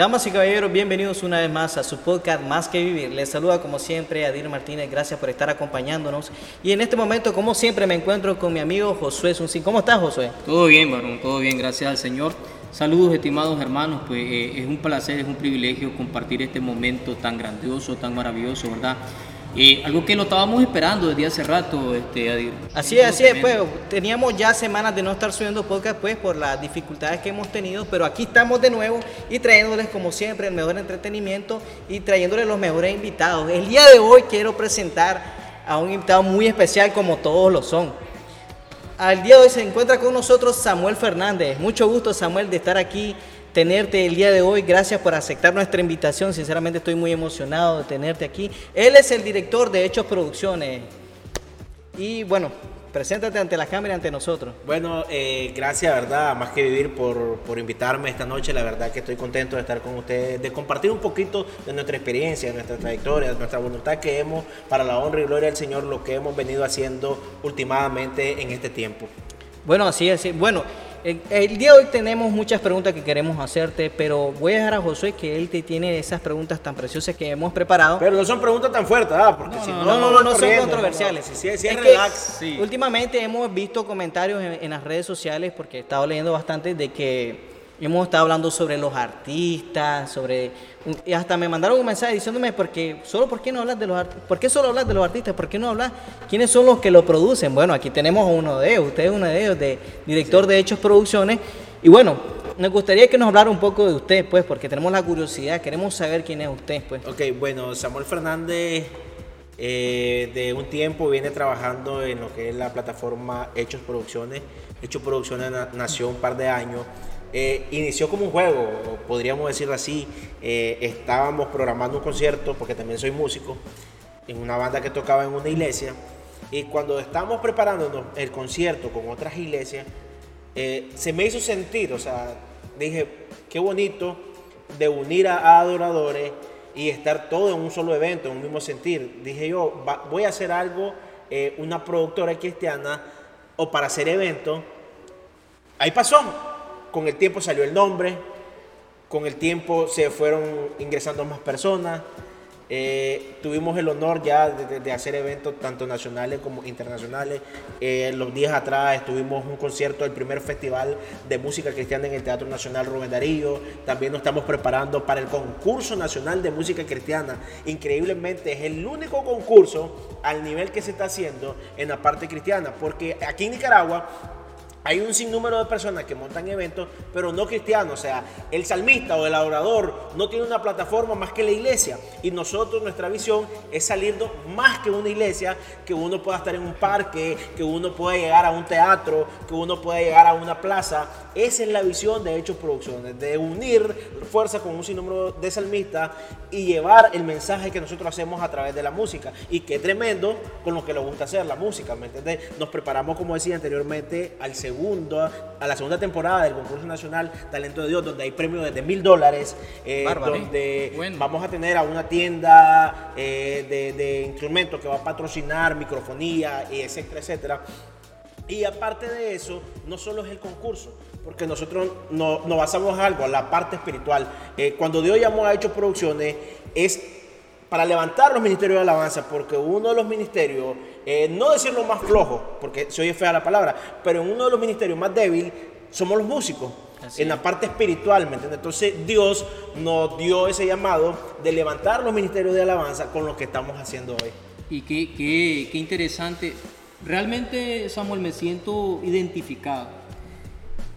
Damas y caballeros, bienvenidos una vez más a su podcast Más que Vivir. Les saluda como siempre Adir Martínez, gracias por estar acompañándonos. Y en este momento, como siempre, me encuentro con mi amigo Josué Sunsin. ¿Cómo estás, Josué? Todo bien, varón, todo bien, gracias al Señor. Saludos, estimados hermanos, pues eh, es un placer, es un privilegio compartir este momento tan grandioso, tan maravilloso, ¿verdad? Y algo que lo estábamos esperando desde hace rato, este, Adir. Así es, así es, pues teníamos ya semanas de no estar subiendo podcast pues por las dificultades que hemos tenido, pero aquí estamos de nuevo y trayéndoles como siempre el mejor entretenimiento y trayéndoles los mejores invitados. El día de hoy quiero presentar a un invitado muy especial como todos lo son. Al día de hoy se encuentra con nosotros Samuel Fernández. Mucho gusto Samuel de estar aquí tenerte el día de hoy. Gracias por aceptar nuestra invitación. Sinceramente estoy muy emocionado de tenerte aquí. Él es el director de Hechos Producciones. Y bueno, preséntate ante la cámara, ante nosotros. Bueno, eh, gracias, ¿verdad? Más que vivir por, por, invitarme esta noche. La verdad que estoy contento de estar con ustedes, de compartir un poquito de nuestra experiencia, de nuestra trayectoria, de nuestra voluntad que hemos, para la honra y gloria del Señor, lo que hemos venido haciendo últimamente en este tiempo. Bueno, así es. Bueno, el día de hoy tenemos muchas preguntas que queremos hacerte, pero voy a dejar a Josué que él te tiene esas preguntas tan preciosas que hemos preparado. Pero no son preguntas tan fuertes, ¿ah? Porque no, si no, no, no, no son controversiales. Si, es, relax, sí. Últimamente hemos visto comentarios en, en las redes sociales, porque he estado leyendo bastante, de que hemos estado hablando sobre los artistas, sobre y hasta me mandaron un mensaje diciéndome porque solo por qué no hablas de los artistas, por qué solo hablas de los artistas, por no hablas quiénes son los que lo producen. Bueno, aquí tenemos a uno de ellos, usted es uno de ellos, de director de Hechos Producciones y bueno, nos gustaría que nos hablara un poco de usted, pues, porque tenemos la curiosidad, queremos saber quién es usted, pues. Ok, bueno, Samuel Fernández eh, de un tiempo viene trabajando en lo que es la plataforma Hechos Producciones. Hechos Producciones nació un par de años eh, inició como un juego, podríamos decirlo así. Eh, estábamos programando un concierto, porque también soy músico, en una banda que tocaba en una iglesia. Y cuando estábamos preparándonos el concierto con otras iglesias, eh, se me hizo sentir, o sea, dije, qué bonito de unir a, adoradores y estar todo en un solo evento, en un mismo sentir. Dije yo, voy a hacer algo, una productora cristiana, o para hacer eventos. Ahí pasó, con el tiempo salió el nombre, con el tiempo se fueron ingresando más personas. Eh, tuvimos el honor ya de, hacer eventos tanto nacionales como internacionales. Eh, los días atrás estuvimos un concierto del primer festival de música cristiana en el Teatro Nacional Rubén Darío. También nos estamos preparando para el concurso nacional de música cristiana. Increíblemente es el único concurso al nivel que se está haciendo en la parte cristiana, porque aquí en Nicaragua hay un sinnúmero de personas que montan eventos, pero no cristianos. O sea, el salmista o el adorador no tiene una plataforma más que la iglesia. Y nosotros, nuestra visión es salir más que una iglesia, que uno pueda estar en un parque, que uno pueda llegar a un teatro, que uno pueda llegar a una plaza. Esa es la visión de Hechos Producciones, de unir fuerza con un sinnúmero de salmistas y llevar el mensaje que nosotros hacemos a través de la música. Y qué tremendo con lo que nos gusta hacer la música, ¿me entiendes? Nos preparamos, como decía anteriormente, al segundo a la segunda temporada del concurso nacional Talento de Dios, donde hay premios de mil dólares, eh, donde vamos a tener a una tienda eh, de, instrumentos que va a patrocinar microfonía, etcétera, etcétera. Y aparte de eso, no solo es el concurso, porque nosotros nos no basamos en algo, la parte espiritual. Eh, cuando Dios llamó a Hechos Producciones, es para levantar los ministerios de alabanza, porque uno de los ministerios, eh, no decirlo más flojo, porque se oye fea la palabra, pero en uno de los ministerios más débiles somos los músicos. en la parte espiritual, ¿me entiendes? Entonces Dios nos dio ese llamado de levantar los ministerios de alabanza con lo que estamos haciendo hoy. Y qué, qué, qué interesante. Realmente, Samuel, me siento identificado.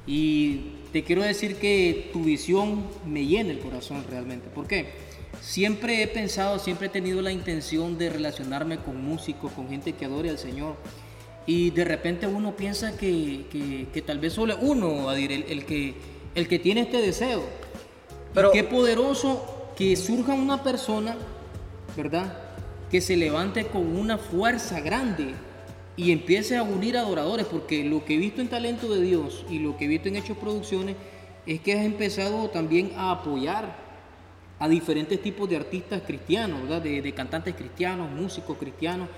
Y te quiero decir que tu visión me llena el corazón realmente. ¿Por qué? Siempre he pensado, siempre he tenido la intención de relacionarme con músicos, con gente que adore al Señor. Y de repente uno piensa que, tal vez solo uno, el, el, que, el que tiene este deseo. Pero qué poderoso que surja una persona, ¿verdad? Que se levante con una fuerza grande y empiece a unir adoradores, porque lo que he visto en Talento de Dios y lo que he visto en Hechos Producciones es que has empezado también a apoyar a diferentes tipos de artistas cristianos, ¿verdad? De, cantantes cristianos, músicos cristianos.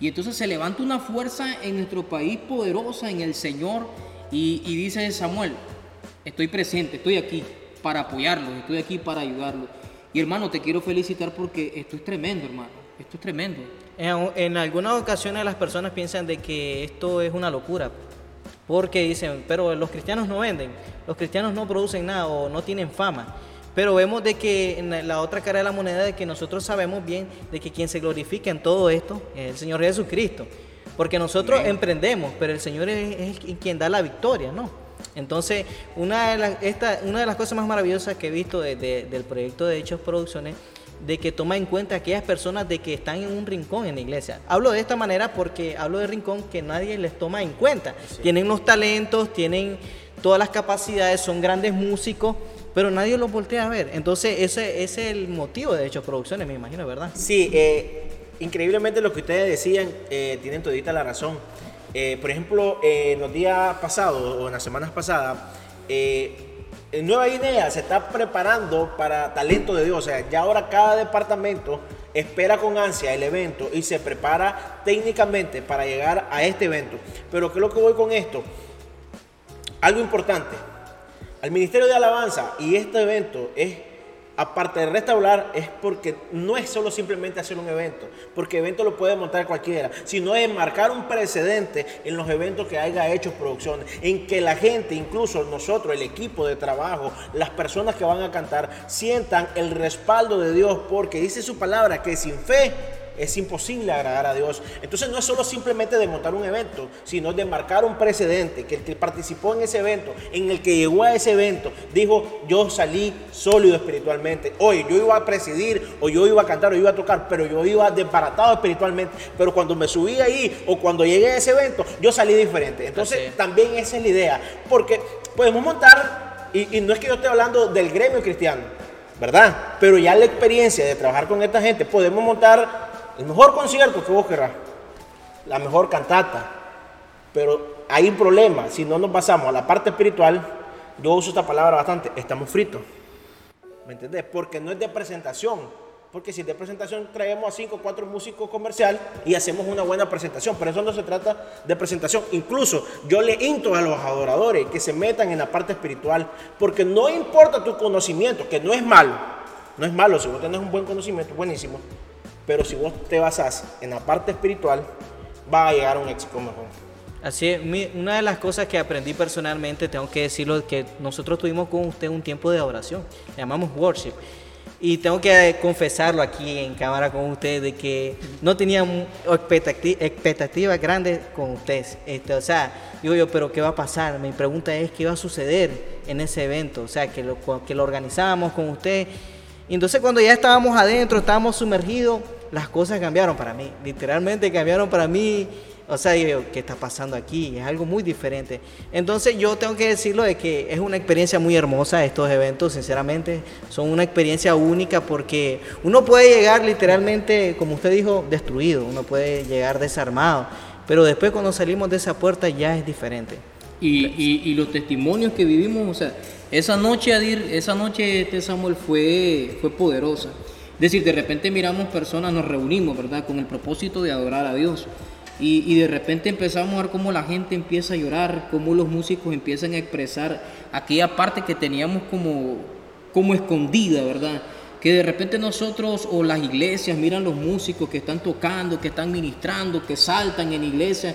Y entonces se levanta una fuerza en nuestro país poderosa en el Señor y, dice Samuel, estoy presente, estoy aquí para apoyarlos, estoy aquí para ayudarlos. Y hermano, te quiero felicitar porque esto es tremendo, hermano. Esto es tremendo. En, en algunas ocasiones las personas piensan de que esto es una locura. Porque dicen, pero los cristianos no venden, los cristianos no producen nada o no tienen fama. Pero vemos de que en la otra cara de la moneda de que nosotros sabemos bien de que quien se glorifica en todo esto es el Señor Jesucristo. Porque nosotros emprendemos, pero el Señor es, es quien da la victoria, ¿no? Entonces, una de, las, esta, una de las cosas más maravillosas que he visto de- de- del proyecto de Hechos Producciones, de que toma en cuenta a aquellas personas de que están en un rincón en la iglesia. Hablo de esta manera porque hablo de rincón que nadie les toma en cuenta. Tienen los talentos, tienen todas las capacidades, son grandes músicos, pero nadie los voltea a ver. Entonces, ese, es el motivo de Hechos Producciones, me imagino, ¿verdad? Sí, eh, increíblemente lo que ustedes decían, eh, tienen todita la razón. Eh, por ejemplo, en los días pasados o en las semanas pasadas, en Nueva Guinea se está preparando para talento de Dios. O sea, ya ahora cada departamento espera con ansia el evento y se prepara técnicamente para llegar a este evento. Pero ¿qué es lo que voy con esto? Algo importante. Al Ministerio de Alabanza y este evento es, aparte de restaurar, es porque no es solo simplemente hacer un evento, porque evento lo puede montar cualquiera, sino es marcar un precedente en los eventos que haya hecho producciones, en que la gente, incluso nosotros, el equipo de trabajo, las personas que van a cantar, sientan el respaldo de Dios, porque dice su palabra que sin fe es imposible agradar a Dios. Entonces no es solo simplemente de montar un evento, sino de marcar un precedente, que el que participó en ese evento, en el que llegó a ese evento, dijo, yo salí sólido espiritualmente. Hoy yo iba a presidir, o yo iba a cantar, o yo iba a tocar, pero yo iba desbaratado espiritualmente. Pero cuando me subí ahí, o cuando llegué a ese evento, yo salí diferente. Entonces Así también esa es la idea, porque podemos montar, y, y no es que yo esté hablando del gremio cristiano, ¿verdad? Pero ya la experiencia de trabajar con esta gente, podemos montar el mejor concierto que vos querrás, la mejor cantata, pero hay un problema, si no nos basamos a la parte espiritual, yo uso esta palabra bastante, estamos fritos, ¿me entendés? Porque no es de presentación, porque si de presentación traemos a cinco o cuatro músicos comercial y hacemos una buena presentación, pero eso no se trata de presentación. Incluso yo le insto a los adoradores que se metan en la parte espiritual, porque no importa tu conocimiento, que no es malo, no es malo, si vos tenés un buen conocimiento, buenísimo, pero si vos te basás en la parte espiritual, va a llegar a un éxito mejor. Así es, mi- una de las cosas que aprendí personalmente, tengo que decirlo, que nosotros tuvimos con usted un tiempo de oración, llamamos worship. Y tengo que confesarlo aquí en cámara con usted de que no tenía expectativas grandes con usted. Este, o sea, digo yo, pero ¿qué va a pasar? Mi pregunta es, ¿qué va a suceder en ese evento? O sea, que lo, que lo organizábamos con usted. Y entonces cuando ya estábamos adentro, estábamos sumergidos, las cosas cambiaron para mí. Literalmente cambiaron para mí. O sea, yo, ¿qué está pasando aquí? Es algo muy diferente. Entonces yo tengo que decirlo de que es una experiencia muy hermosa estos eventos, sinceramente. Son una experiencia única porque uno puede llegar literalmente, como usted dijo, destruido. Uno puede llegar desarmado. Pero después cuando salimos de esa puerta ya es diferente. Y, y- y los testimonios que vivimos, o sea, esa noche, Adir, esa noche, este Samuel, fue, fue poderosa. Es decir, de repente miramos personas, nos reunimos, ¿verdad? Con el propósito de adorar a Dios. Y, y de repente empezamos a ver cómo la gente empieza a llorar, cómo los músicos empiezan a expresar aquella parte que teníamos como, como escondida, ¿verdad? Que de repente nosotros o las iglesias miran los músicos que están tocando, que están ministrando, que saltan en iglesia,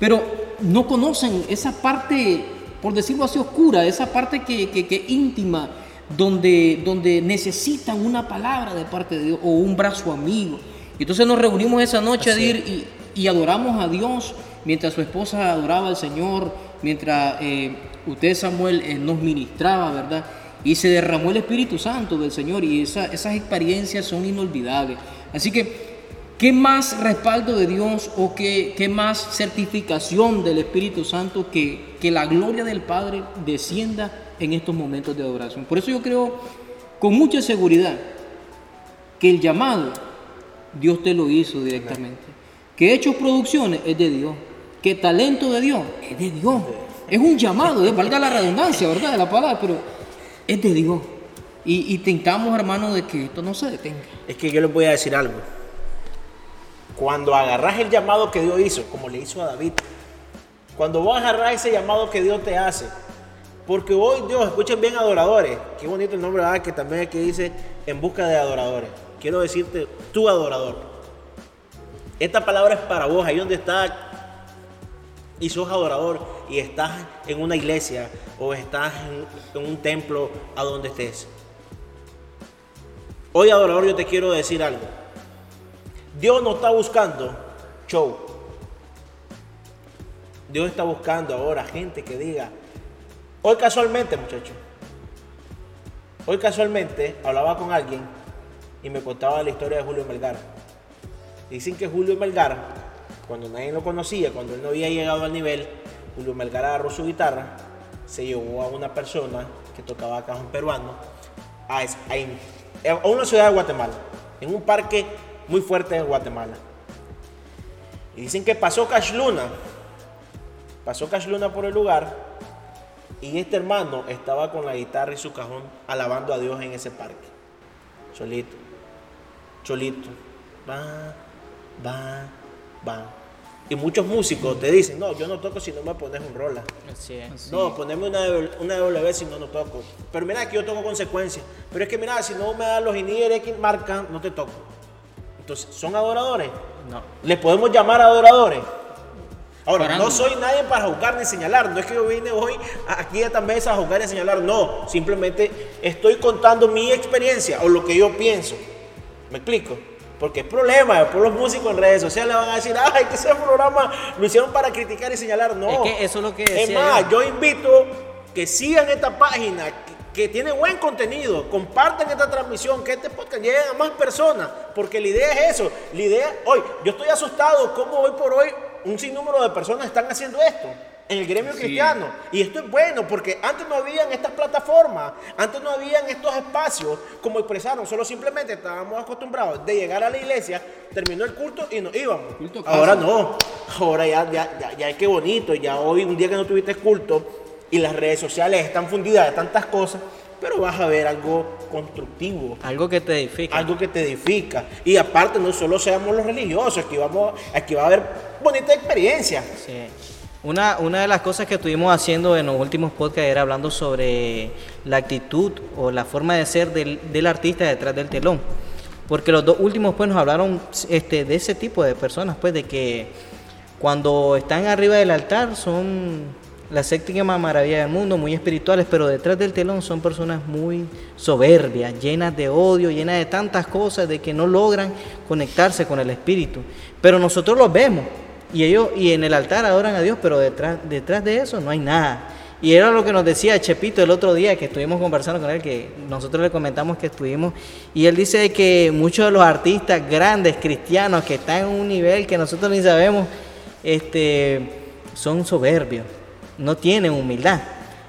pero no conocen esa parte, por decirlo así, oscura, esa parte que, que, que íntima, donde, donde necesitan una palabra de parte de Dios o un brazo amigo. Entonces nos reunimos esa noche Así Adir, y, y adoramos a Dios mientras su esposa adoraba al Señor, mientras eh, usted Samuel eh, nos ministraba, ¿verdad? Y se derramó el Espíritu Santo del Señor y esa- esas experiencias son inolvidables. Así que, ¿qué más respaldo de Dios o qué, qué más certificación del Espíritu Santo que, que la gloria del Padre descienda en estos momentos de adoración? Por eso yo creo con mucha seguridad que el llamado Dios te lo hizo directamente. Que Hechos Producciones es de Dios. Que talento de Dios es de Dios. Es un llamado, eh, valga la redundancia, ¿verdad? De la palabra, pero es de Dios. Y, y tentamos, hermano, de que esto no se detenga. Es que yo les voy a decir algo. Cuando agarras el llamado que Dios hizo, como le hizo a David, cuando vos agarrás ese llamado que Dios te hace, Porque hoy, Dios, escuchen bien adoradores. Qué bonito el nombre, ¿verdad? Que también aquí dice en busca de adoradores. Quiero decirte, tu adorador. Esta palabra es para vos, ahí donde estás y sos adorador y estás en una iglesia o estás en, en un templo a donde estés. Hoy, adorador, yo te quiero decir algo. Dios no está buscando show. Dios está buscando ahora gente que diga, hoy casualmente, muchachos, hoy casualmente hablaba con alguien y me contaba la historia de Julio Melgar. Dicen que Julio Melgar, cuando nadie lo conocía, cuando él no había llegado al nivel, Julio Melgar agarró su guitarra, se llevó a una persona que tocaba cajón peruano a, una ciudad de Guatemala, en un parque muy fuerte de Guatemala. Y dicen que pasó Cash Luna, pasó Cash Luna por el lugar y este hermano estaba con la guitarra y su cajón alabando a Dios en ese parque. Solito, solito, va, va, va. Y muchos músicos te dicen, no, yo no toco si no me pones un rola. Así es. No, poneme una, una W si no, no toco. Pero mira que yo toco consecuencias. Pero es que mira, si no me das los INIR X marcan, no te toco. Entonces, ¿son adoradores? No. ¿Les podemos llamar adoradores? Ahora, no soy nadie para juzgar ni señalar. No es que yo vine hoy aquí a esta mesa a juzgar y señalar. No, simplemente estoy contando mi experiencia o lo que yo pienso. ¿Me explico? Porque es problema, después los músicos en redes sociales van a decir, ay, que ese programa lo hicieron para criticar y señalar. No. Es que eso es lo que Es decía más, yo. yo invito que sigan esta página, que, que tiene buen contenido, compartan esta transmisión, que este podcast llegue a más personas, porque la idea es eso. La idea, hoy, yo estoy asustado cómo hoy por hoy un sinnúmero de personas están haciendo esto en el gremio Sí. cristiano. Y esto es bueno, porque antes no habían estas plataformas, antes no habían estos espacios como expresaron, solo simplemente estábamos acostumbrados de llegar a la iglesia, terminó el culto y nos íbamos. Ahora no, ahora ya, ya, ya, ya es que bonito, ya hoy un día que no tuviste culto y las redes sociales están fundidas de tantas cosas, pero vas a ver algo constructivo. Algo que te edifica. Algo que te edifica. Y aparte, no solo seamos los religiosos, aquí, vamos, aquí va a haber bonita experiencia. Sí. Una, una de las cosas que estuvimos haciendo en los últimos podcasts era hablando sobre la actitud o la forma de ser del, del artista detrás del telón. Porque los dos últimos pues nos hablaron este, de ese tipo de personas, pues de que cuando están arriba del altar son la séptima maravilla del mundo, muy espirituales, pero detrás del telón son personas muy soberbias, llenas de odio, llenas de tantas cosas, de que no logran conectarse con el espíritu. Pero nosotros los vemos y ellos y en el altar adoran a Dios, pero detrás, detrás de eso no hay nada. Y era lo que nos decía Chepito el otro día que estuvimos conversando con él, que nosotros le comentamos que estuvimos, y él dice que muchos de los artistas grandes cristianos que están en un nivel que nosotros ni sabemos, este, son soberbios, no tienen humildad.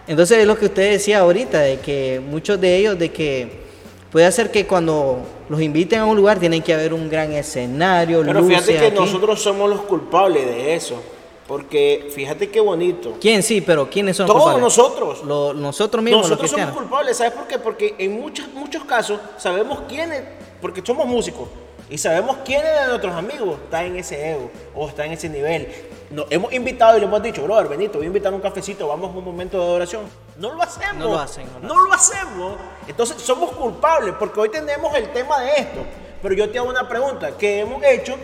Entonces es lo que usted decía ahorita, de que muchos de ellos, de que puede ser que cuando los inviten a un lugar tienen que haber un gran escenario, Pero luces fíjate que aquí. nosotros somos los culpables de eso. Porque fíjate qué bonito. ¿Quién sí? Pero ¿quiénes son Todos culpables? nosotros. Lo- nosotros mismos, los Nosotros somos culpables, ¿sabes por qué? Porque en muchos, muchos casos sabemos quiénes, porque somos músicos, y sabemos quiénes de nuestros amigos están en ese ego o están en ese nivel. Nos hemos invitado y le hemos dicho, brother, Benito, voy a invitar un cafecito, vamos a un momento de adoración. No lo hacemos. No lo hacen, no lo No lo hacemos. Entonces somos culpables porque hoy tenemos el tema de esto. Pero yo te hago una pregunta, ¿qué hemos hecho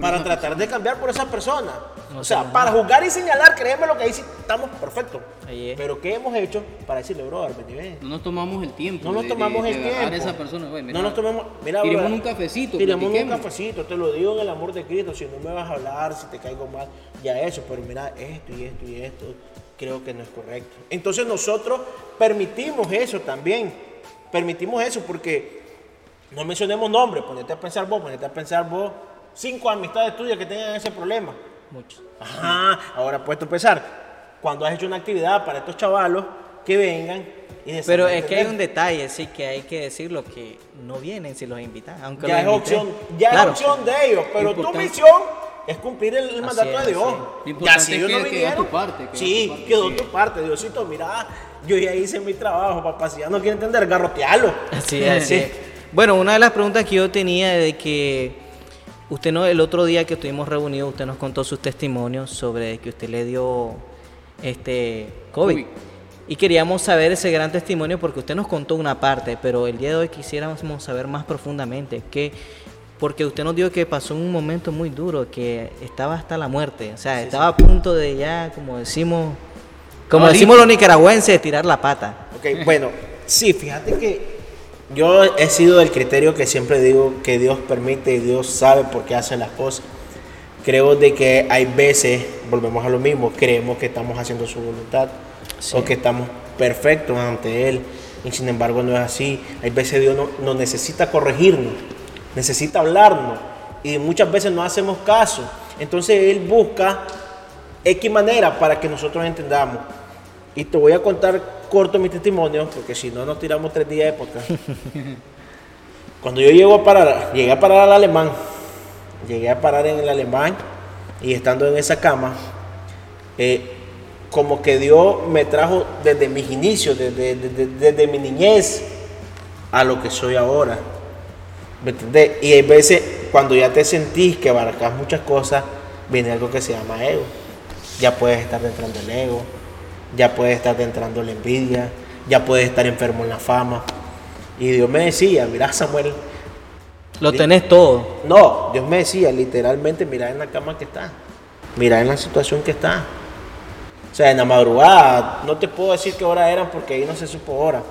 para tratar de cambiar por esa persona? No o sea, para juzgar y señalar, créeme lo que ahí sí estamos perfectos. Ahí es. Pero ¿qué hemos hecho para decirle, brother, vení, ven? No nos tomamos el tiempo. No nos tomamos de- el de tiempo. a esa persona. güey, mira, no nos tomamos. Mira, tiremos brother, un cafecito. Tiremos un cafecito, te lo digo en el amor de Cristo. Si no me vas a hablar, si te caigo mal, ya eso. Pero mira, esto y esto y esto, creo que no es correcto. Entonces nosotros permitimos eso también. Permitimos eso porque no mencionemos nombres. Ponete a pensar vos, ponete a pensar vos. Cinco amistades tuyas que tengan ese problema. Muchos. Ajá, ahora puesto a pensar, cuando has hecho una actividad para estos chavalos que vengan y Pero es que hay un detalle, sí, que hay que decirlo, que no vienen si los invitan. Aunque ya es los inviten. opción, ya Claro. es opción de ellos, pero tu misión es cumplir el, mandato es, de Dios. así es. Lo Ya si es ellos no que quedó vinieron, tu parte, quedó sí, tu parte, quedó sí. tu parte, Diosito, mira, yo ya hice mi trabajo, papá, si ya no quiere entender, garrotealo. Así es, así es. Bueno, una de las preguntas que yo tenía de que usted no, el otro día que estuvimos reunidos, usted nos contó sus testimonios sobre que usted le dio este COVID. Y queríamos saber ese gran testimonio porque usted nos contó una parte, pero el día de hoy quisiéramos saber más profundamente que porque usted nos dijo que pasó un momento muy duro, que estaba hasta la muerte, o sea, estaba a punto de ya, como decimos, como decimos los nicaragüenses, tirar la pata. Ok, bueno, sí, fíjate que yo he sido del criterio que siempre digo que Dios permite y Dios sabe por qué hace las cosas. Creo de que hay veces, volvemos a lo mismo, creemos que estamos haciendo su voluntad o que estamos perfectos ante Él y sin embargo no es así. Hay veces Dios nos no necesita corregirnos, necesita hablarnos y muchas veces no hacemos caso. Entonces Él busca X manera para que nosotros entendamos. Y te voy a contar corto mi testimonio, porque si no nos tiramos tres días de podcast. Cuando yo llego a parar, llegué a parar al alemán, llegué a parar en el alemán y estando en esa cama, eh, como que Dios me trajo desde mis inicios, desde, desde, mi niñez, a lo que soy ahora. ¿Me entendés? Y hay veces cuando ya te sentís que abarcas muchas cosas, viene algo que se llama ego. Ya puedes estar dentro del ego ya puede estar entrando la envidia, ya puede estar enfermo en la fama. Y Dios me decía, mira Samuel. Lo tenés todo. No, Dios me decía, literalmente, mira en la cama que está, mira en la situación que está. O sea, en la madrugada, no te puedo decir qué hora eran porque ahí no se supo hora.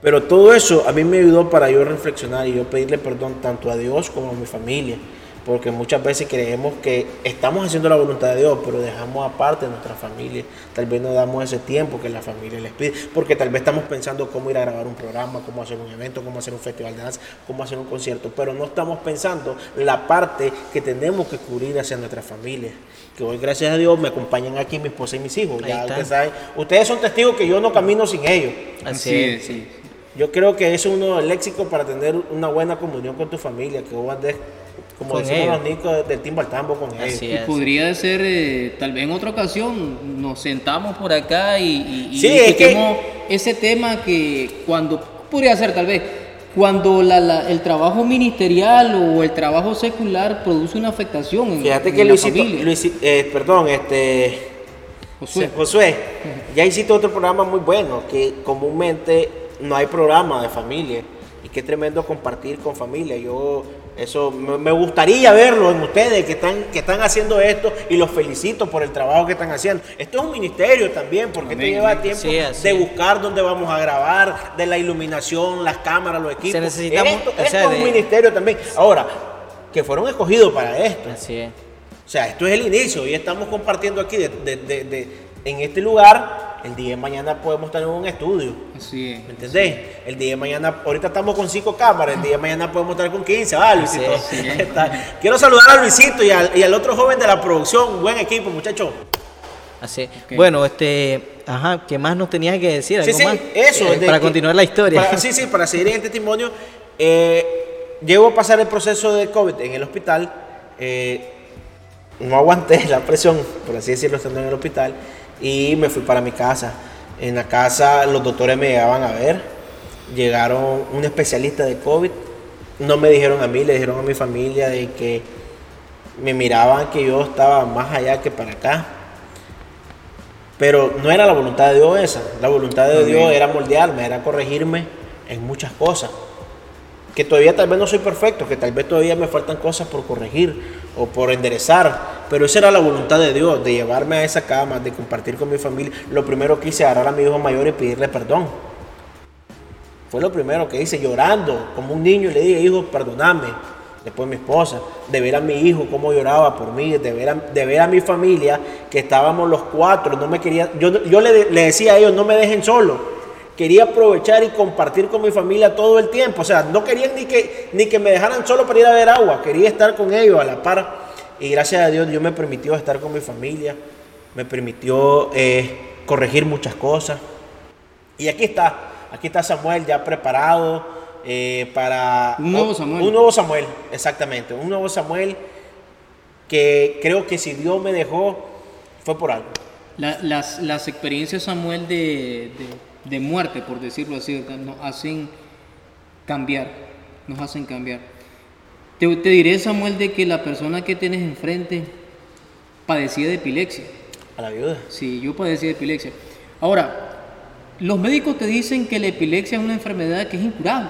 Pero todo eso a mí me ayudó para yo reflexionar y yo pedirle perdón tanto a Dios como a mi familia porque muchas veces creemos que estamos haciendo la voluntad de Dios, pero dejamos aparte a nuestra familia. Tal vez no damos ese tiempo que la familia les pide, porque tal vez estamos pensando cómo ir a grabar un programa, cómo hacer un evento, cómo hacer un festival de danza, cómo hacer un concierto, pero no estamos pensando la parte que tenemos que cubrir hacia nuestra familia. Que hoy, gracias a Dios, me acompañan aquí mi esposa y mis hijos. ya ustedes saben, ustedes son testigos que yo no camino sin ellos. Así es. Sí. Yo creo que es uno del léxico para tener una buena comunión con tu familia, que vos andes como decimos los nicos del timbo al tambo con ellos. Y podría ser, eh, tal vez en otra ocasión, nos sentamos por acá y, y, ese tema que cuando, podría ser tal vez, cuando el trabajo ministerial o el trabajo secular produce una afectación en, Fíjate que Luisito, eh, perdón, este... Josué. Josué, ya hiciste otro programa muy bueno, que comúnmente no hay programa de familia. Y qué tremendo compartir con familia. Yo eso me gustaría verlo en ustedes que están, que están haciendo esto y los felicito por el trabajo que están haciendo. Esto es un ministerio también, porque esto lleva tiempo de buscar dónde vamos a grabar, de la iluminación, las cámaras, los equipos. necesitamos, esto, es un ministerio también. Ahora, que fueron escogidos para esto. Así es. O sea, esto es el inicio y estamos compartiendo aquí en este lugar el día de mañana podemos tener un estudio. Sí. ¿Me entendés? El día de mañana, ahorita estamos con cinco cámaras, el día de mañana podemos estar con 15, ¿vale, Luisito? Quiero saludar a Luisito y al, otro joven de la producción, buen equipo, muchachos. Así. Bueno, este, ajá, ¿qué más nos tenías que decir? sí, sí, eso. Eh, para continuar la historia. sí, sí, para seguir en el testimonio. Eh, llego a pasar el proceso de COVID en el hospital. Eh, no aguanté la presión, por así decirlo, estando en el hospital y me fui para mi casa. En la casa los doctores me llegaban a ver, llegaron un especialista de COVID, no me dijeron a mí, le dijeron a mi familia de que me miraban que yo estaba más allá que para acá. Pero no era la voluntad de Dios esa, la voluntad de Dios era moldearme, era corregirme en muchas cosas. Que todavía tal vez no soy perfecto, que tal vez todavía me faltan cosas por corregir o por enderezar, pero esa era la voluntad de Dios, de llevarme a esa cama, de compartir con mi familia. Lo primero que hice, agarrar a mi hijo mayor y pedirle perdón. Fue lo primero que hice, llorando como un niño, le dije, hijo, perdóname. Después mi esposa, de ver a mi hijo cómo lloraba por mí, de ver a, de ver a mi familia, que estábamos los cuatro, no me quería, yo, yo le, le decía a ellos, no me dejen solo, quería aprovechar y compartir con mi familia todo el tiempo. O sea, no querían ni que, ni que me dejaran solo para ir a ver agua, quería estar con ellos a la par. Y gracias a Dios Dios me permitió estar con mi familia, me permitió eh, corregir muchas cosas. Y aquí está, aquí está Samuel ya preparado eh, para... Un nuevo Samuel. Un nuevo Samuel, exactamente. Un nuevo Samuel que creo que si Dios me dejó fue por algo. las, las, experiencias, Samuel, de, de, muerte, por decirlo así, nos hacen cambiar, nos hacen cambiar. Te, diré, Samuel, de que la persona que tienes enfrente padecía de epilepsia. A la viuda. Sí, yo padecía de epilepsia. Ahora, los médicos te dicen que la epilepsia es una enfermedad que es incurable.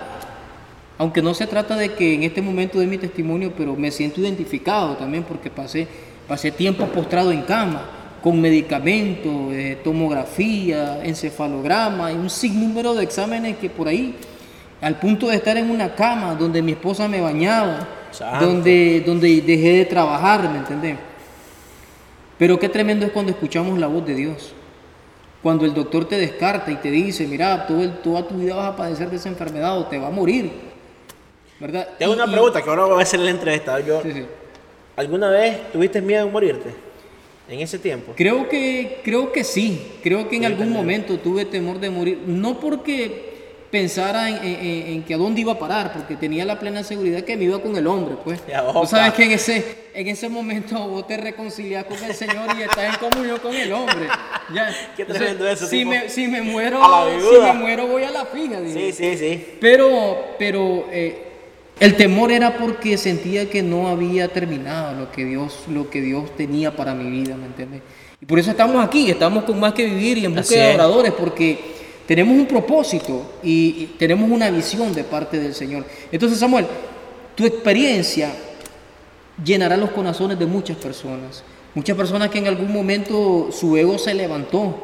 Aunque no se trata de que en este momento de mi testimonio, pero me siento identificado también porque pasé, pasé tiempo postrado en cama, con medicamentos, eh, tomografía, encefalograma y un sinnúmero de exámenes que por ahí, al punto de estar en una cama donde mi esposa me bañaba, donde, donde dejé de trabajar, ¿me entendés? Pero qué tremendo es cuando escuchamos la voz de Dios. Cuando el doctor te descarta y te dice, mira, todo el, toda tu vida vas a padecer de esa enfermedad o te va a morir. ¿Verdad? Tengo una pregunta que ahora voy a hacer la entrevista. Yo, ¿Alguna vez tuviste miedo de morirte en ese tiempo? Creo que, creo que sí. Creo que en algún momento tuve temor de morir. No porque pensara en, que a dónde iba a parar, porque tenía la plena seguridad que me iba con el hombre, pues. Tú sabes que en ese, en ese momento vos te reconcilias con el Señor y estás en comunión con el hombre. Ya. Qué tremendo eso. Si me, si me, muero, si me muero voy a la fija. Sí, sí, sí. Pero, pero eh, el temor era porque sentía que no había terminado lo que Dios, lo que Dios tenía para mi vida, ¿me entiendes? Y por eso estamos aquí, estamos con más que vivir y en busca de adoradores, porque tenemos un propósito y, tenemos una visión de parte del Señor. Entonces, Samuel, tu experiencia llenará los corazones de muchas personas. Muchas personas que en algún momento su ego se levantó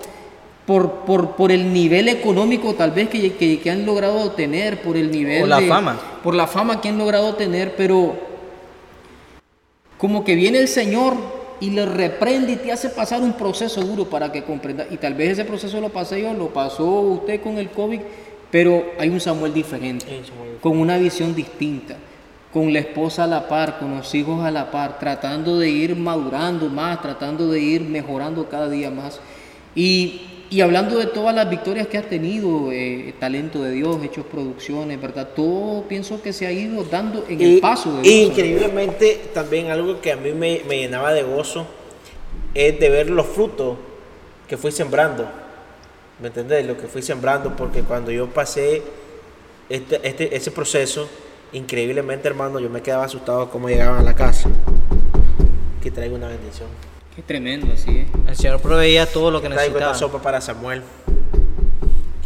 por, por, el nivel económico tal vez que, que, han logrado tener, por el nivel... Por la fama. Por la fama que han logrado tener, pero como que viene el Señor y le reprende y te hace pasar un proceso duro para que comprenda. Y tal vez ese proceso lo pasé yo, lo pasó usted con el COVID, pero hay un Samuel diferente, con una visión distinta, con la esposa a la par, con los hijos a la par, tratando de ir madurando más, tratando de ir mejorando cada día más. Y, y hablando de todas las victorias que ha tenido, eh, talento de Dios, hechos producciones, ¿verdad? Todo pienso que se ha ido dando en el paso de Dios. Increíblemente, también algo que a mí me, me, llenaba de gozo es de ver los frutos que fui sembrando. ¿Me entendés? Lo que fui sembrando, porque cuando yo pasé este, este, ese proceso, increíblemente, hermano, yo me quedaba asustado cómo llegaban a la casa. Que traigo una bendición. Qué tremendo, así El Señor proveía todo lo que necesitaba. Esta sopa para Samuel.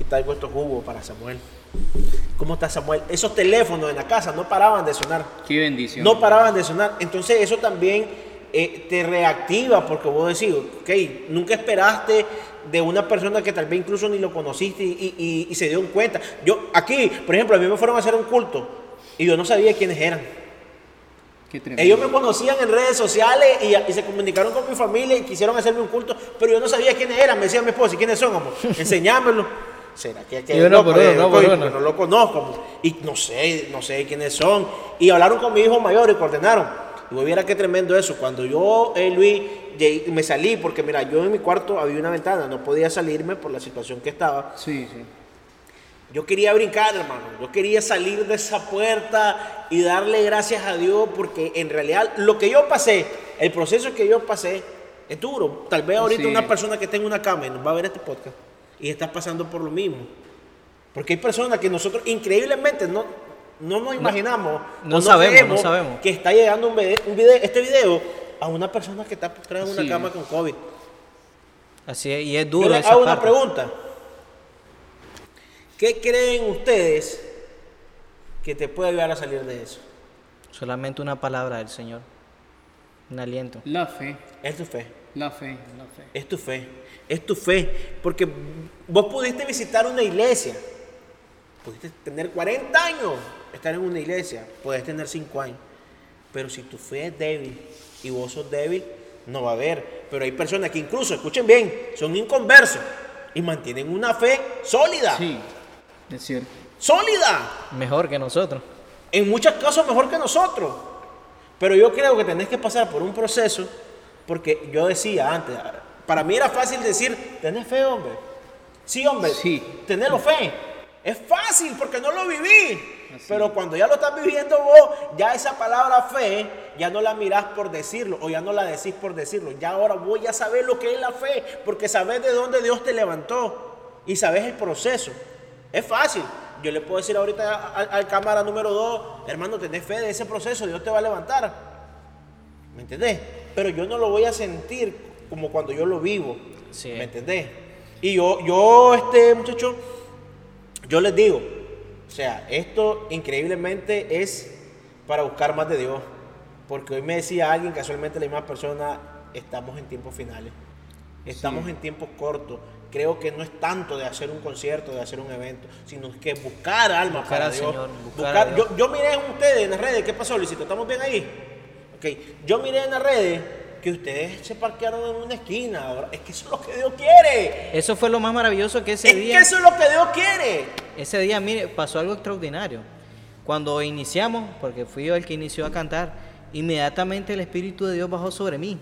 Traigo estos jugos para Samuel. ¿Cómo está Samuel? Esos teléfonos en la casa no paraban de sonar. Qué bendición. No paraban de sonar. Entonces eso también eh, te reactiva porque vos decís, ok, nunca esperaste de una persona que tal vez incluso ni lo conociste y, y se dio cuenta. Yo aquí, por ejemplo, a mí me fueron a hacer un culto y yo no sabía quiénes eran. Ellos me conocían en redes sociales y, se comunicaron con mi familia y quisieron hacerme un culto, pero yo no sabía quiénes eran. Me decía mi esposa, ¿quiénes son? Amor? Enseñámelo. ¿Será que, que no, no, no, lo conozco? Y no sé, no sé quiénes son. Y hablaron con mi hijo mayor y coordinaron. Y viera qué tremendo eso. Cuando yo, eh, Luis, me salí, porque mira, yo en mi cuarto había una ventana, no podía salirme por la situación que estaba. Sí, sí. Yo quería brincar, hermano. Yo quería salir de esa puerta y darle gracias a Dios porque en realidad lo que yo pasé, el proceso que yo pasé, es duro. Tal vez ahorita una persona que tenga una cama y nos va a ver este podcast y está pasando por lo mismo. Porque hay personas que nosotros increíblemente no, no nos imaginamos, no, sabemos, no sabemos que está llegando un video, este video a una persona que está postrada en una cama con COVID. Así es, y es duro. Yo le hago una pregunta. ¿Qué creen ustedes que te puede ayudar a salir de eso? Solamente una palabra del Señor, un aliento. La fe. Es tu fe. La fe, la fe. Es tu fe. Es tu fe. Porque vos pudiste visitar una iglesia. Pudiste tener 40 años, estar en una iglesia. Puedes tener 5 años. Pero si tu fe es débil y vos sos débil, no va a haber. Pero hay personas que incluso, escuchen bien, son inconversos y mantienen una fe sólida. Sí. Es cierto. Sólida. Mejor que nosotros. En muchos casos mejor que nosotros. Pero yo creo que tenés que pasar por un proceso, porque yo decía antes, para mí era fácil decir, tenés fe, hombre. Sí, hombre, sí. tenés fe. Es fácil porque no lo viví. Pero cuando ya lo estás viviendo vos, ya esa palabra fe, ya no la mirás por decirlo o ya no la decís por decirlo. Ya ahora voy a saber lo que es la fe porque sabes de dónde Dios te levantó y sabes el proceso. Es fácil. Yo le puedo decir ahorita al, cámara número 2, hermano, tenés fe de ese proceso, Dios te va a levantar. ¿Me entendés? Pero yo no lo voy a sentir como cuando yo lo vivo. ¿Me entendés? Y yo, yo, este muchacho, yo les digo, o sea, esto increíblemente es para buscar más de Dios. Porque hoy me decía alguien, casualmente la misma persona, estamos en tiempos finales. Estamos en tiempos cortos. Creo que no es tanto de hacer un concierto, de hacer un evento, sino que buscar almas Buscar para Dios. Señor, buscar yo miré en ustedes en las redes, ¿qué pasó, Luisito? ¿Estamos bien ahí? Ok, yo miré en las redes que ustedes se parquearon en una esquina. ahora, Es que eso es lo que Dios quiere. Eso fue lo más maravilloso que ese Es día. que eso es lo que Dios quiere. Ese día, mire, pasó algo extraordinario. Cuando iniciamos, porque fui yo el que inició a cantar, inmediatamente el Espíritu de Dios bajó sobre mí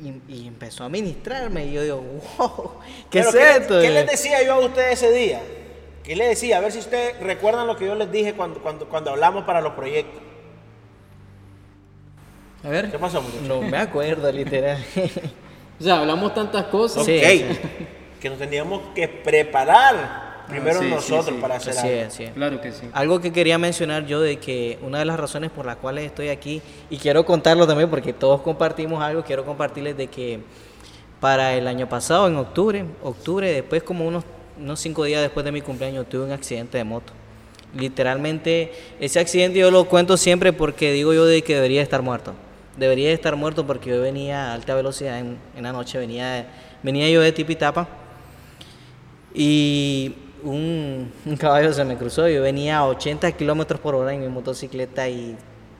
y, y empezó a ministrarme. Y yo digo, wow, ¿qué Pero es ¿qué, esto? ¿Qué les decía yo a ustedes ese día? ¿Qué les decía? A ver si ustedes recuerdan lo que yo les dije cuando, cuando, cuando hablamos para los proyectos. A ver. ¿Qué pasó, muchachos? No me acuerdo, literal. O sea, hablamos tantas cosas. Sí, ok, sí. que nos teníamos que preparar primero sí, sí, nosotros sí. para hacer Así algo. es, así es. Claro que sí. Algo que quería mencionar yo de que una de las razones por las cuales estoy aquí, y quiero contarlo también porque todos compartimos algo, quiero compartirles de que para el año pasado, en octubre, octubre, después como unos, unos cinco días después de mi cumpleaños, tuve un accidente de moto. Literalmente, ese accidente yo lo cuento siempre porque digo yo de que debería estar muerto. Debería estar muerto porque yo venía a alta velocidad en, en la noche, venía, venía yo de Tipitapa y un, caballo se me cruzó. Yo venía a 80 kilómetros por hora en mi motocicleta y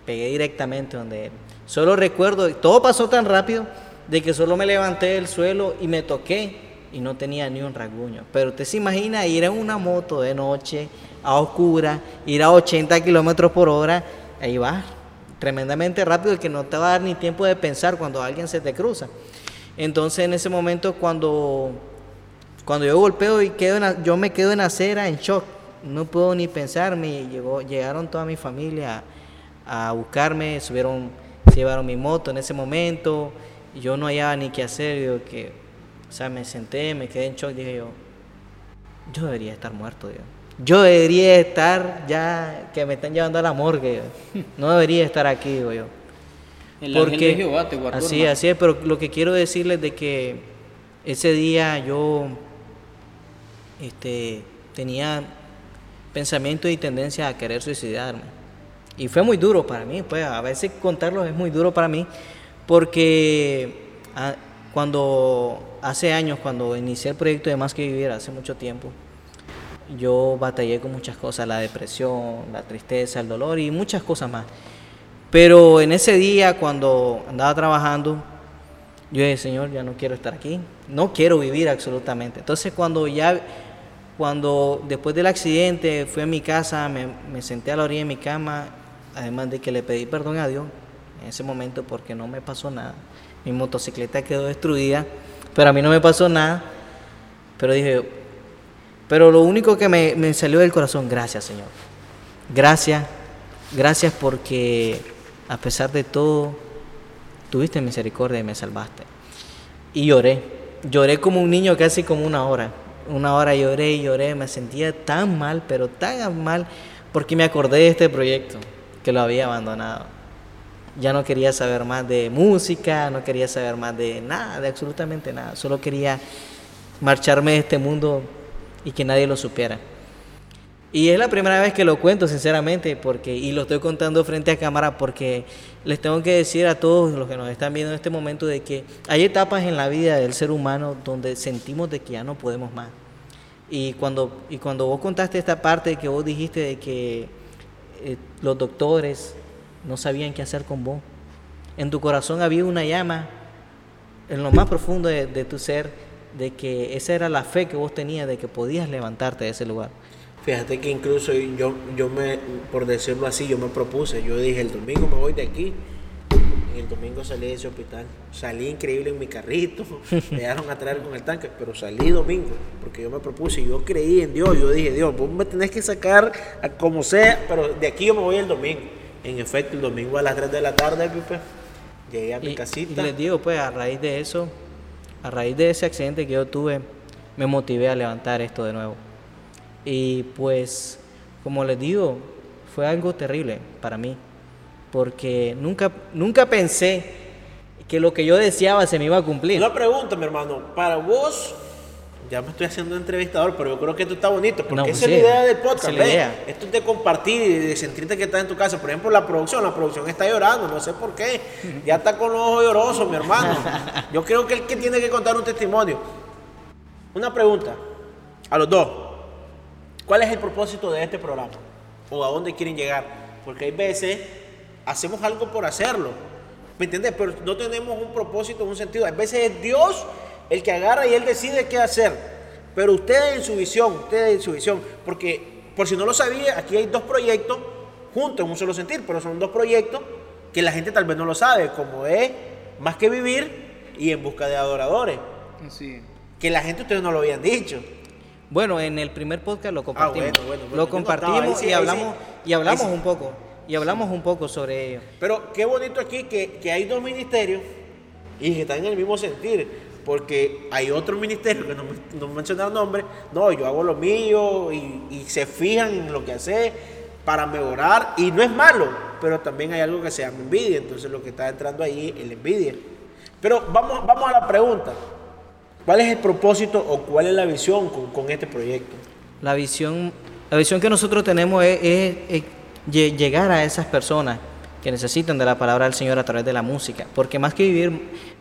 pegué directamente donde él. Solo recuerdo, todo pasó tan rápido de que solo me levanté del suelo y me toqué y no tenía ni un rasguño. Pero usted se imagina ir en una moto de noche, a oscura, ir a 80 kilómetros por hora, ahí va tremendamente rápido que no te va a dar ni tiempo de pensar cuando alguien se te cruza. Entonces en ese momento cuando cuando yo golpeo y quedo en yo me quedo en acera en shock, no puedo ni pensar, me llegó, llegaron toda mi familia a, a buscarme, subieron, se llevaron mi moto en ese momento, y yo no hallaba ni qué hacer, yo que, o sea, me senté, me quedé en shock, dije yo, yo debería estar muerto, yo. Yo debería estar ya, que me están llevando a la morgue, no debería estar aquí, digo yo. El ángel de Jehová te guardó. así, hermano. así es, pero lo que quiero decirles de que ese día yo este, tenía pensamiento y tendencia a querer suicidarme. Y fue muy duro para mí, pues a veces contarlo es muy duro para mí, porque ah, cuando hace años, cuando inicié el proyecto de Más que Vivir, hace mucho tiempo, yo batallé con muchas cosas, la depresión, la tristeza, el dolor y muchas cosas más. Pero en ese día, cuando andaba trabajando, yo dije, Señor, ya no quiero estar aquí, no quiero vivir absolutamente. Entonces, cuando ya, cuando después del accidente fui a mi casa, me, senté a la orilla de mi cama, además de que le pedí perdón a Dios en ese momento porque no me pasó nada. Mi motocicleta quedó destruida, pero a mí no me pasó nada. Pero dije, pero lo único que me salió del corazón, gracias Señor. Gracias, gracias porque a pesar de todo, tuviste misericordia y me salvaste. Y lloré, lloré como un niño casi como una hora. Una hora lloré y lloré, me sentía tan mal, pero tan mal, porque me acordé de este proyecto, que lo había abandonado. Ya no quería saber más de música, no quería saber más de nada, de absolutamente nada. Solo quería marcharme de este mundo y que nadie lo supiera. Y es la primera vez que lo cuento, sinceramente, porque y lo estoy contando frente a cámara porque les tengo que decir a todos los que nos están viendo en este momento de que hay etapas en la vida del ser humano donde sentimos de que ya no podemos más. Y cuando y cuando vos contaste esta parte que vos dijiste de que eh, los doctores no sabían qué hacer con vos, en tu corazón había una llama en lo más profundo de, de tu ser de que esa era la fe que vos tenías de que podías levantarte de ese lugar. Fíjate que incluso yo, yo me, por decirlo así, yo me propuse, yo dije, el domingo me voy de aquí. Y el domingo salí de ese hospital. Salí increíble en mi carrito, me dejaron a traer con el tanque, pero salí domingo, porque yo me propuse, yo creí en Dios, yo dije, Dios, vos me tenés que sacar a como sea, pero de aquí yo me voy el domingo. En efecto, el domingo a las 3 de la tarde, llegué a mi Y, y casita. les digo, pues a raíz de eso, a raíz de ese accidente que yo tuve, me motivé a levantar esto de nuevo. Y pues, como les digo, fue algo terrible para mí, porque nunca, nunca pensé que lo que yo deseaba se me iba a cumplir. Una pregunta, mi hermano, para vos, ya me estoy haciendo entrevistador, pero yo creo que esto está bonito, porque No, esa sí, es la idea del podcast. esa es la ¿ves? idea. Esto es de compartir y de sentirte que estás en tu casa. Por ejemplo, la producción, la producción está llorando, no sé por qué. Ya está con los ojos llorosos, mi hermano. Yo creo que el que tiene que contar un testimonio. Una pregunta a los dos. ¿Cuál es el propósito de este programa? ¿O a dónde quieren llegar? Porque hay veces hacemos algo por hacerlo. ¿Me entiendes? Pero no tenemos un propósito, un sentido. A veces es Dios el que agarra y Él decide qué hacer. Pero ustedes en su visión, ustedes en su visión. Porque, por si no lo sabía, aquí hay dos proyectos juntos en un solo sentir. Pero son dos proyectos que la gente tal vez no lo sabe. Como es Más que Vivir y En Busca de Adoradores. Que la gente ustedes no lo habían dicho. Bueno, en el primer podcast lo compartimos. Ah, bueno, bueno, bueno. Lo compartimos sí, y hablamos, sí. y hablamos sí. un poco. Y hablamos un poco sobre ello. Pero qué bonito aquí que, que hay dos ministerios y que están en el mismo sentir. Porque hay otros ministerios que no, no mencionaron nombres. No, yo hago lo mío y, y se fijan en lo que hace para mejorar. Y no es malo, pero también hay algo que se llama envidia. Entonces lo que está entrando ahí es la envidia. Pero vamos, vamos a la pregunta. ¿Cuál es el propósito o cuál es la visión con, este proyecto? La visión, la visión que nosotros tenemos es, es- es lle- llegar a esas personas que necesitan de la palabra del Señor a través de la música. Porque más que vivir,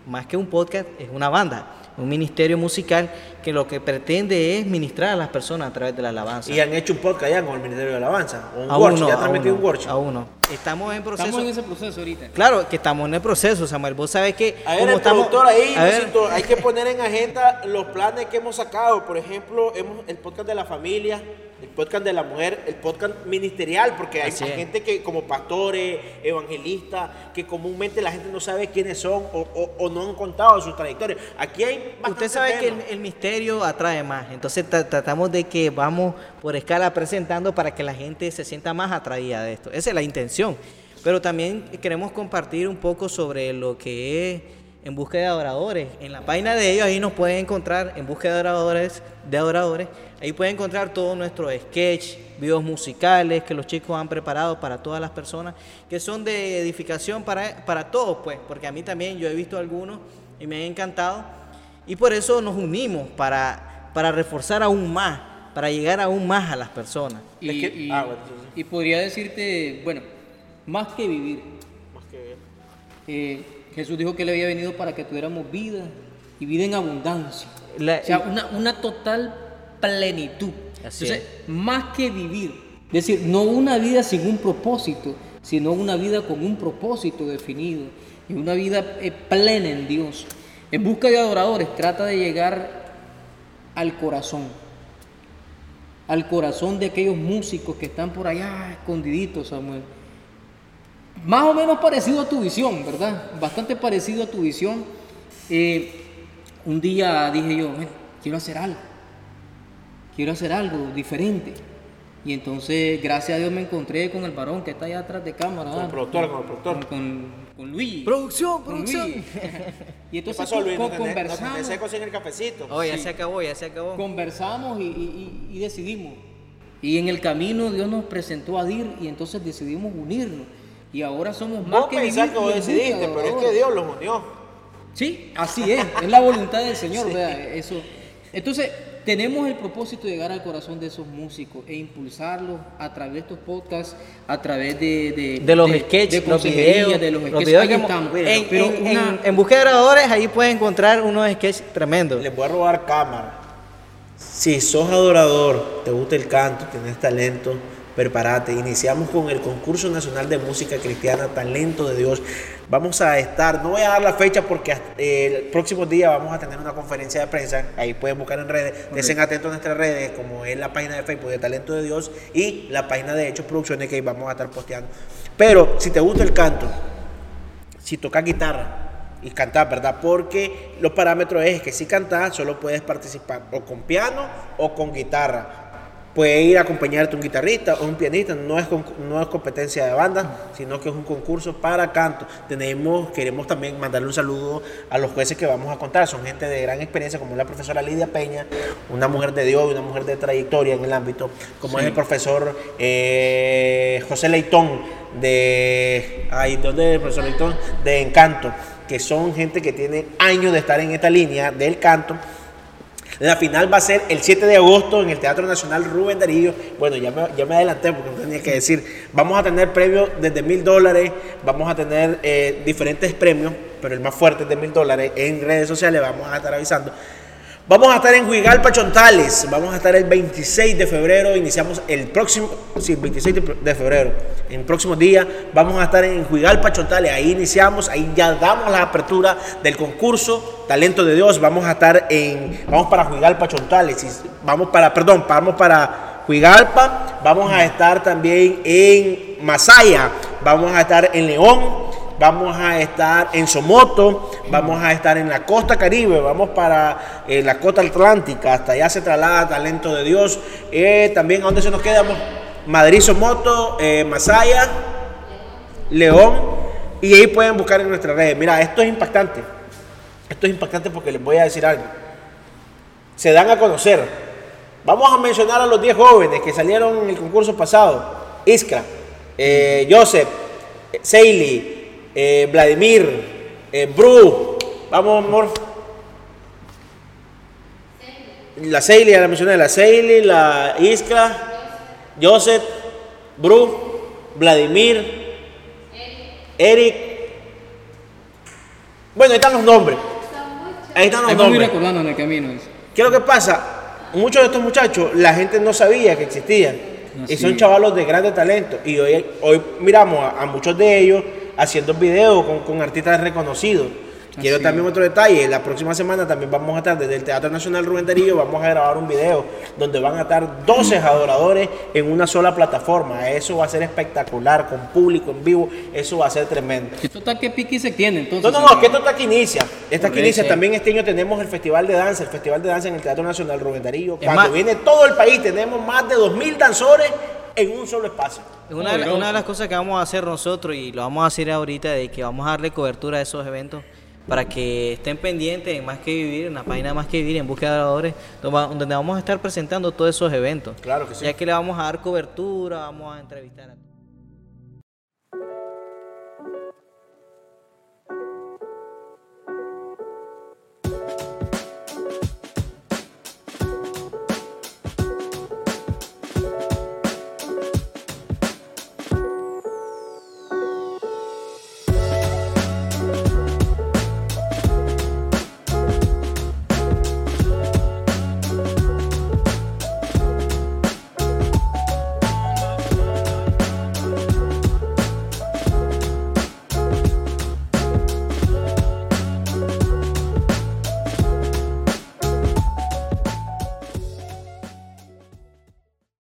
más que un podcast, es una banda, un ministerio musical que lo que pretende es ministrar a las personas a través de la alabanza. Y han hecho un podcast ya con el Ministerio de Alabanza. O un Aún workshop, no, ya han metido un workshop. aún no. Estamos en proceso. Estamos en ese proceso ahorita. Claro que estamos en el proceso, Samuel. Vos sabés que A ver, como el estamos, productor ahí, a ver, hay que poner en agenda los planes que hemos sacado. Por ejemplo, hemos, el podcast de la familia, el podcast de la mujer, el podcast ministerial, porque hay, gente que como pastores, evangelistas, que comúnmente la gente no sabe quiénes son o, o- o no han contado sus trayectorias. Aquí hay Usted sabe que el, el misterio atrae más, entonces tra- tratamos de que vamos por escala presentando para que la gente se sienta más atraída de esto. Esa es la intención. Pero también queremos compartir un poco sobre lo que es En Busca de Adoradores. En la página de ellos ahí nos pueden encontrar En Busca de Adoradores, de adoradores. Ahí pueden encontrar todos nuestros sketch, videos musicales que los chicos han preparado para todas las personas, que son de edificación para, para todos, pues, porque a mí también yo he visto algunos y me han encantado. Y por eso nos unimos para, para reforzar aún más, para llegar aún más a las personas. Y, Es que- y- ah, bueno, entonces. y podría decirte, bueno, más que vivir. Más que- eh, Jesús dijo que le había venido para que tuviéramos vida y vida en abundancia. La- o sea, una, una total plenitud. Así Entonces, más que vivir. Es decir, no una vida sin un propósito, sino una vida con un propósito definido y una vida eh, plena en Dios. En busca de adoradores, trata de llegar al corazón, al corazón de aquellos músicos que están por allá escondiditos, Samuel. Más o menos parecido a tu visión, ¿verdad? Bastante parecido a tu visión. Eh, un día dije yo, "Bueno, quiero hacer algo, quiero hacer algo diferente. Y entonces, gracias a Dios, me encontré con el varón que está allá atrás de cámara. Con el productor, con el productor. Con, con, con Luis. Producción, producción. Luis. y ¿Qué entonces pasó, Luis? con- ¿No tenés, no conversamos. el cafecito? Oh, ya Sí. se acabó, ya se acabó. Conversamos y, y- y- y decidimos. Y en el camino Dios nos presentó a DIR y entonces decidimos unirnos. Y ahora somos más Vos que pensás vivir que vos decidiste, de pero es que. Dios los unió. Sí, así es, es la voluntad del Señor, ¿verdad? Eso. Entonces, tenemos el propósito de llegar al corazón de esos músicos e impulsarlos a través de estos podcasts, a través de... De, De los sketches, de los videos, de los los videos que estamos. en, Pero en- una- en- en Busca de Adoradores ahí pueden encontrar unos sketches tremendos. Les voy a robar cámara. Si sos adorador, te gusta el canto, tienes talento, prepárate. Iniciamos con el concurso nacional de música cristiana Talento de Dios. Vamos a estar, no voy a dar la fecha porque eh, el próximo día vamos a tener una conferencia de prensa. Ahí pueden buscar en redes. Estén atentos a nuestras redes, como es la página de Facebook de Talento de Dios y la página de Hechos Producciones que ahí vamos a estar posteando. Pero si te gusta el canto, si tocas guitarra y cantar, ¿verdad? Porque los parámetros es que si cantas solo puedes participar o con piano o con guitarra. Puede ir a acompañarte un guitarrista o un pianista, no es, no es competencia de banda, sino que es un concurso para canto. Tenemos, queremos también mandarle un saludo a los jueces que vamos a contar, son gente de gran experiencia, como la profesora Lidia Peña, una mujer de Dios, una mujer de trayectoria en el ámbito, como es el profesor eh, José Leitón de... Ay, ¿dónde es el profesor Leitón? De Encanto, que son gente que tiene años de estar en esta línea del canto. La final va a ser el 7 de agosto en el Teatro Nacional Rubén Darío. Bueno, ya me, ya me adelanté porque no tenía que decir. Vamos a tener premios desde mil dólares, vamos a tener eh, diferentes premios, pero el más fuerte es de mil dólares. En redes sociales vamos a estar avisando. Vamos a estar en Huigalpa Chontales, vamos a estar el 26 de febrero, iniciamos el próximo, sí, el 26 de febrero, en próximo día vamos a estar en Huigalpa Chontales, ahí iniciamos, ahí ya damos la apertura del concurso Talento de Dios, vamos a estar en, vamos para Huigalpa Chontales, vamos para, perdón, vamos para Huigalpa, vamos a estar también en Masaya, vamos a estar en León, vamos a estar en Somoto, vamos a estar en la costa caribe, vamos para eh, la costa atlántica, hasta allá se traslada Talento de Dios. Eh, también, ¿a dónde se nos quedamos? Madrid, Somoto, eh, Masaya, León, y ahí pueden buscar en nuestras redes. Mira, esto es impactante. Esto es impactante porque les voy a decir algo. Se dan a conocer. Vamos a mencionar a los 10 jóvenes que salieron en el concurso pasado. Iskra, Joseph, Seili, eh, Vladimir, eh, Bru, vamos amor. La Seili, ya la mencioné, la Seili, la Iskra, Joseph, Bru, Vladimir, Eric. Bueno, ahí están los nombres. Ahí están los nombres. recordando en el camino. ¿Qué es lo que pasa? Muchos de estos muchachos, la gente no sabía que existían. y son chavalos de grande talento. Y hoy, hoy miramos a muchos de ellos haciendo videos con, con artistas reconocidos. Quiero también otro detalle, la próxima semana también vamos a estar desde el Teatro Nacional Rubén Darío, vamos a grabar un video donde van a estar 12 adoradores en una sola plataforma. Eso va a ser espectacular, con público en vivo, eso va a ser tremendo. ¿Esto está que pique se tiene entonces? No, no, no, que esto está que inicia. Esta que inicia. También este año tenemos el Festival de Danza, el Festival de Danza en el Teatro Nacional Rubén Darío. Cuando viene todo el país, tenemos más de 2.000 danzores en un solo espacio. Una, una, de las cosas que vamos a hacer nosotros y lo vamos a hacer ahorita de que vamos a darle cobertura a esos eventos para que estén pendientes en Más que Vivir, en la página Más que Vivir, en Búsqueda de Oradores, donde vamos a estar presentando todos esos eventos. Claro que sí. Ya que le vamos a dar cobertura, vamos a entrevistar a